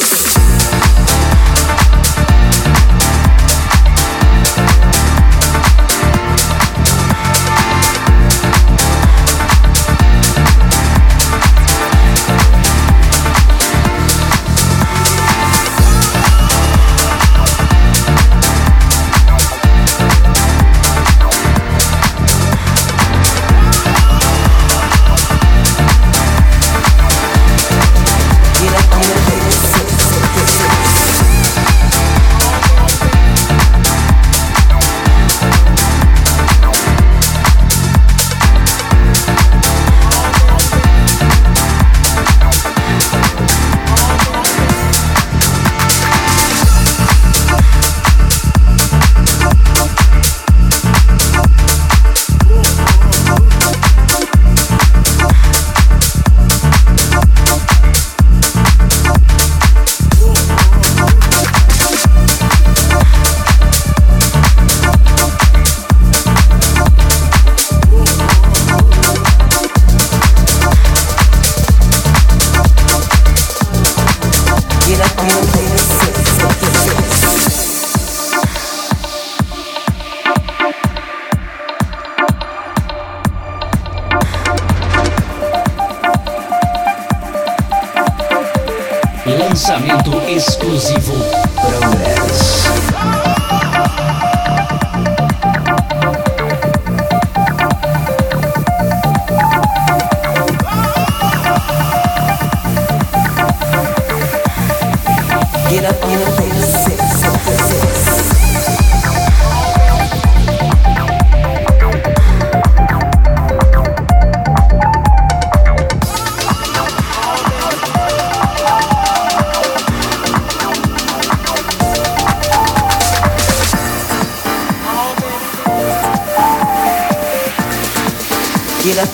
Show.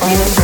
Thank you.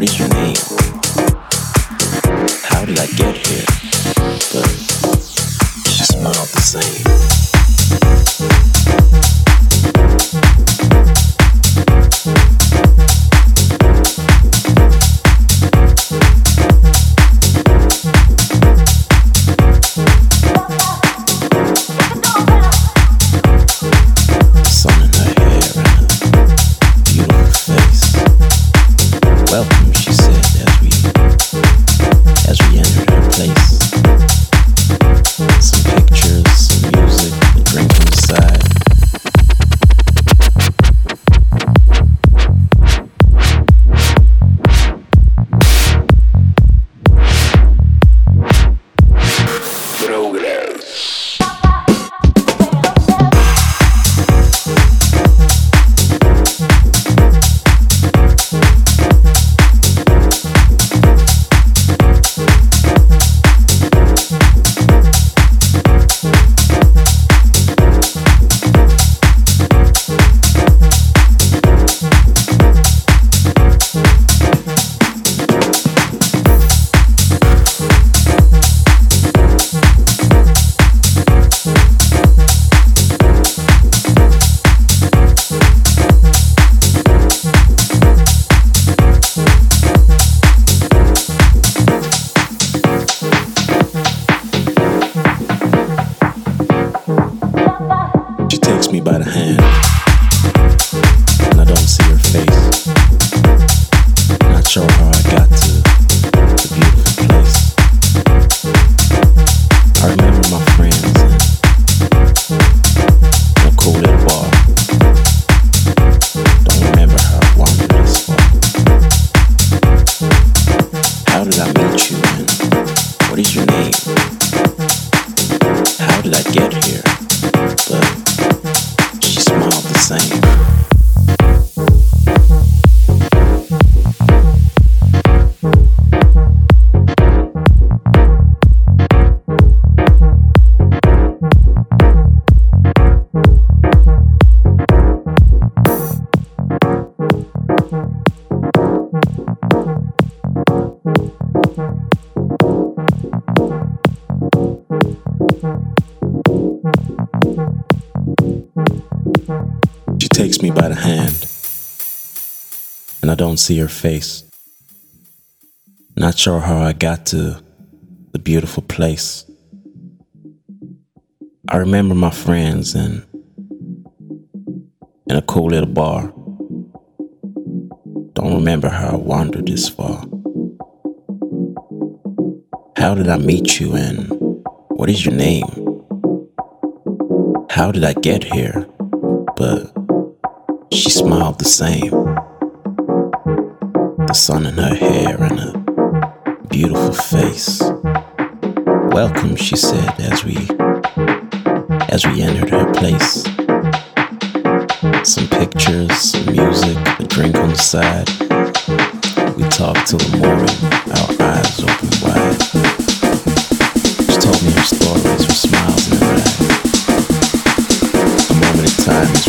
What is your name? Don't see her face. Not sure how I got to the beautiful place. I remember my friends and in a cool little bar. Don't remember how I wandered this far. How did I meet you and what is your name? How did I get here? But she smiled the same. The sun in her hair and her beautiful face. Welcome, she said as we as we entered her place. Some pictures, some music, a drink on the side. We talked till the morning, our eyes open wide. She told me her stories with smiles in her eyes. A moment in time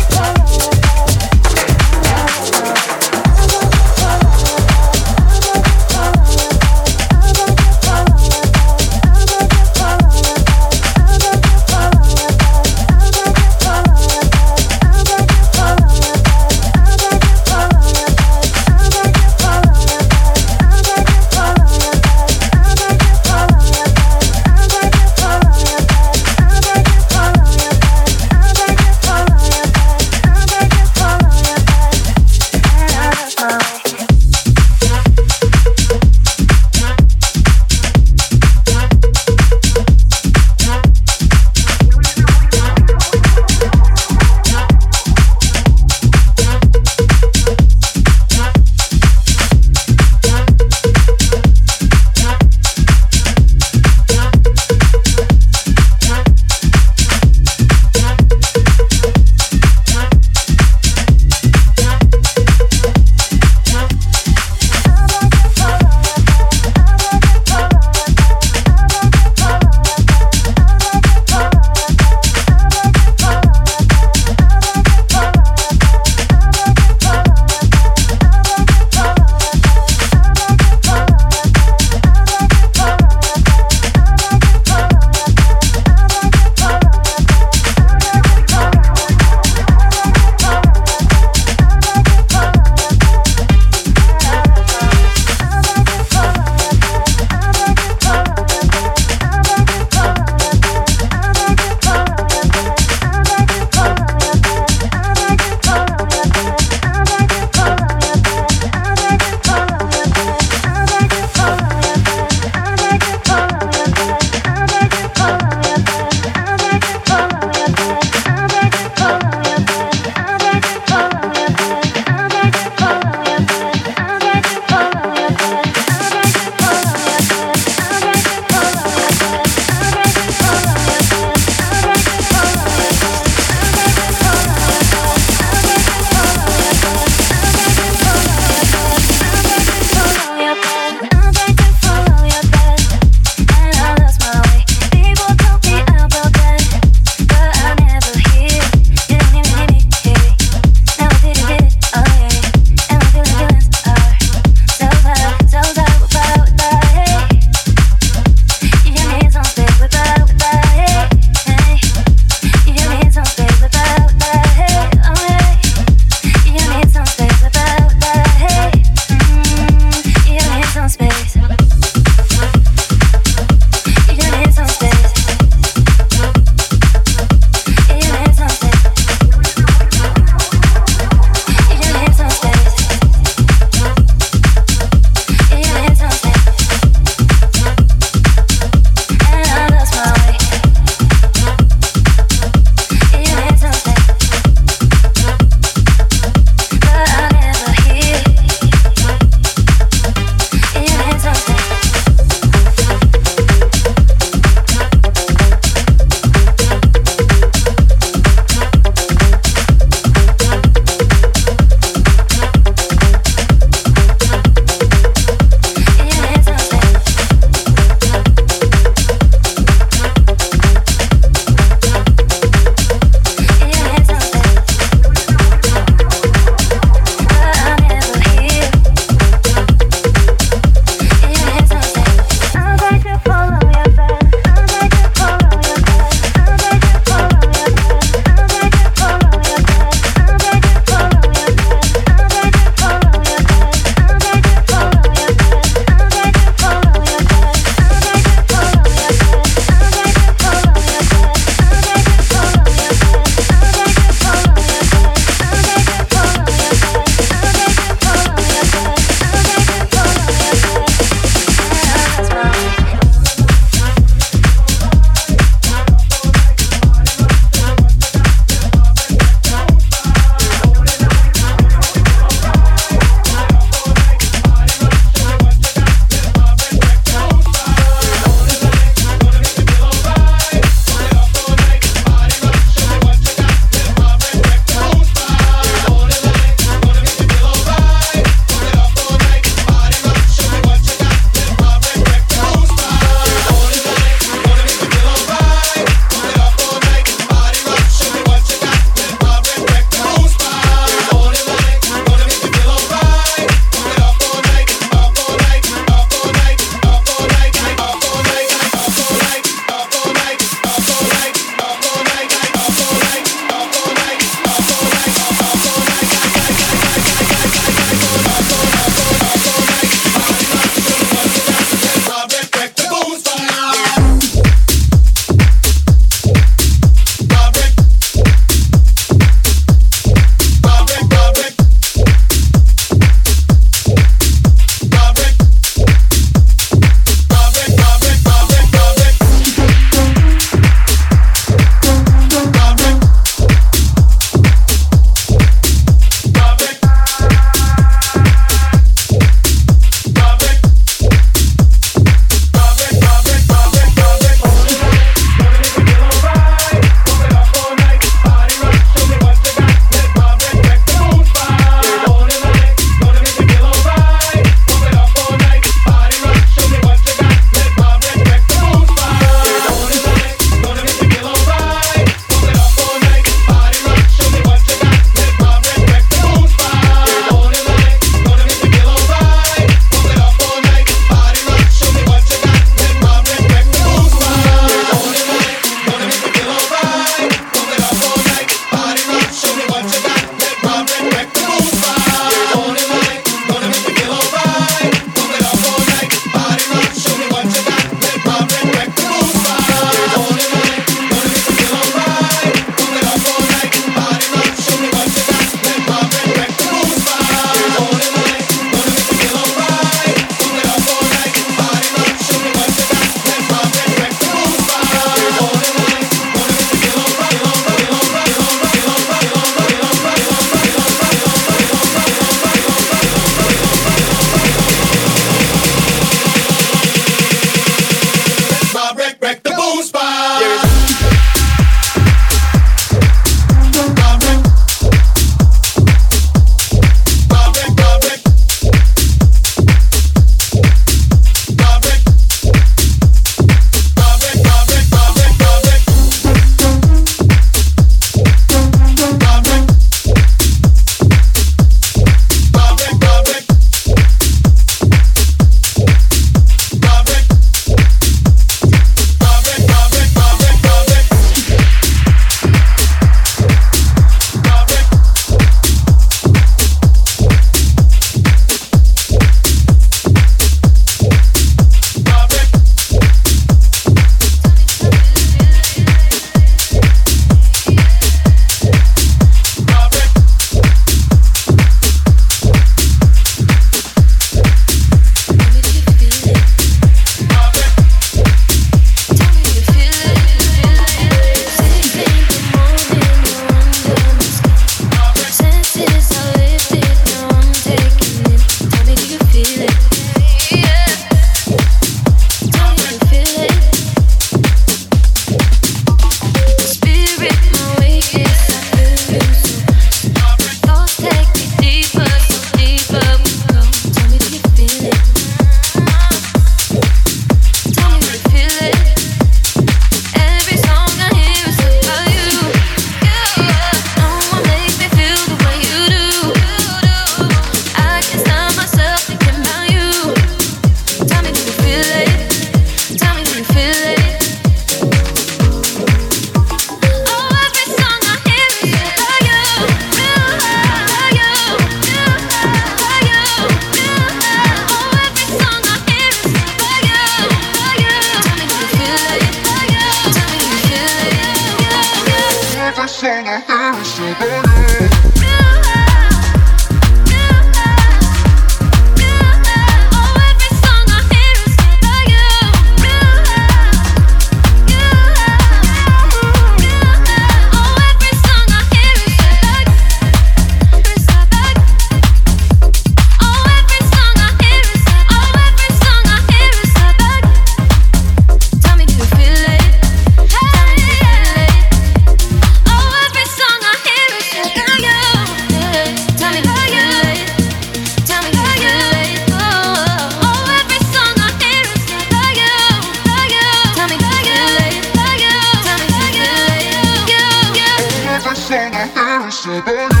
said,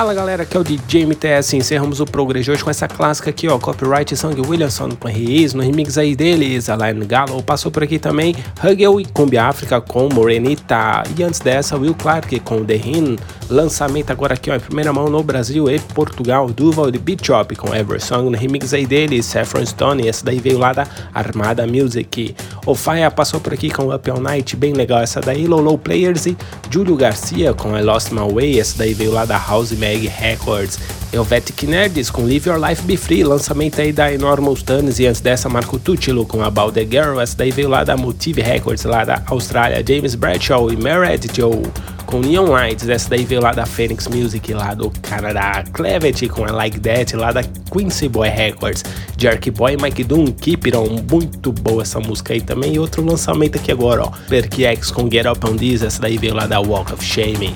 Fala galera, aqui é o DJ MTS. Encerramos o Progress hoje com essa clássica aqui, ó. Copyright Song Williamson com Reis, no remix aí deles, Alain Gallo. Passou por aqui também Hugel e Combi África com Morenita. E antes dessa, Will Clark com The Hin. Lançamento agora aqui, ó, em primeira mão no Brasil e Portugal. Duval e Beat Shop com Ever Song, no remix aí deles, Saffron Stone. Essa daí veio lá da Armada Music. O Fire passou por aqui com Up All Night, bem legal essa daí. Low Players e Júlio Garcia com I Lost My Way. Essa daí veio lá da House Mag Mag Records. Helvetic Nerds com Live Your Life Be Free, lançamento aí da Enormous Tunes e antes dessa Marco Tucci com About the Girl, essa daí veio lá da Motive Records, lá da Austrália, James Bradshaw e Meredith Joe com Neon Lights, essa daí veio lá da Phoenix Music, lá do Canadá, Clevet com I Like That, lá da Quincy Boy Records, Jerky Boy Mike Doom, Keep It On, muito boa essa música aí também, e outro lançamento aqui agora, ó, X com Get Up On This, essa daí veio lá da Walk of Shame,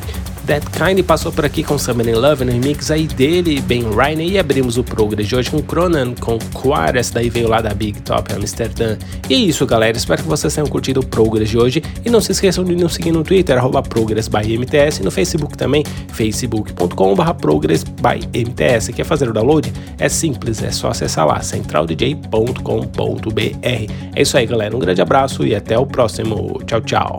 That Kind passou por aqui com Summer in Love no remix aí dele, Ben Ryan, e abrimos o Progress de hoje com Cronan, com Quar, daí veio lá da Big Top Amsterdã. E é isso, galera, espero que vocês tenham curtido o Progress de hoje, e não se esqueçam de nos seguir no Twitter, arroba Progress by MTS, e no Facebook também, facebook.com.br Progress by MTS. Quer fazer o download? É simples, é só acessar lá, centraldj.com.br. É isso aí, galera, um grande abraço e até o próximo. Tchau, tchau.